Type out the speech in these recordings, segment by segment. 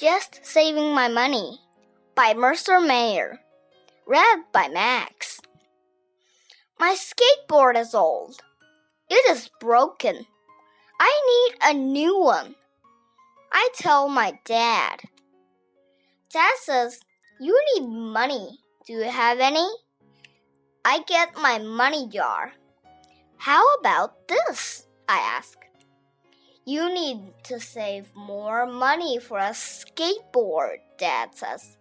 Just Saving My Money by Mercer Mayer. Read by Max. My skateboard is old. It is broken. I need a new one. I tell my dad. Dad says, You need money. Do you have any? I get my money jar. How about this? I ask. You need to save more money for a skateboard, Dad says.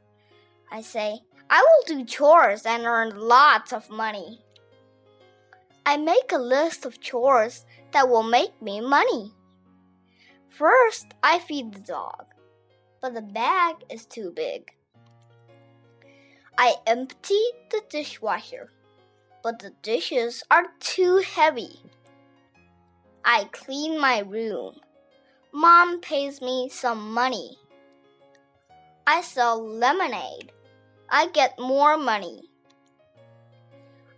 I say, I will do chores and earn lots of money. I make a list of chores that will make me money. First, I feed the dog, but the bag is too big. I empty the dishwasher, but the dishes are too heavy. I clean my room. Mom pays me some money. I sell lemonade. I get more money.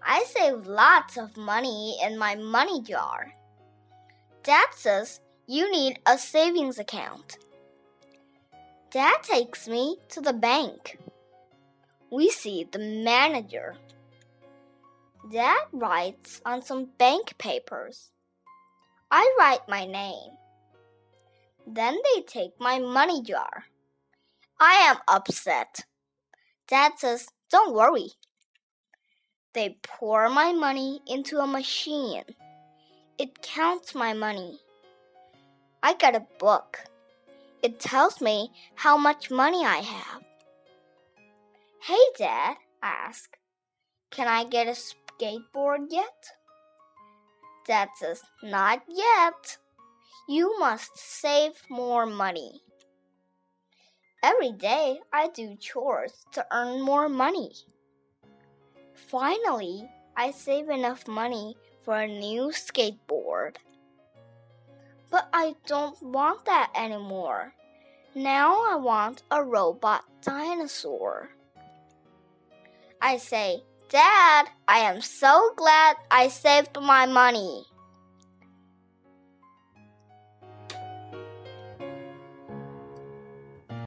I save lots of money in my money jar. Dad says you need a savings account. Dad takes me to the bank. We see the manager. Dad writes on some bank papers. I write my name. Then they take my money jar. I am upset. Dad says, Don't worry. They pour my money into a machine. It counts my money. I get a book. It tells me how much money I have. Hey, Dad, I ask, can I get a skateboard yet? Dad says, Not yet. You must save more money. Every day I do chores to earn more money. Finally, I save enough money for a new skateboard. But I don't want that anymore. Now I want a robot dinosaur. I say, Dad, I am so glad I saved my money.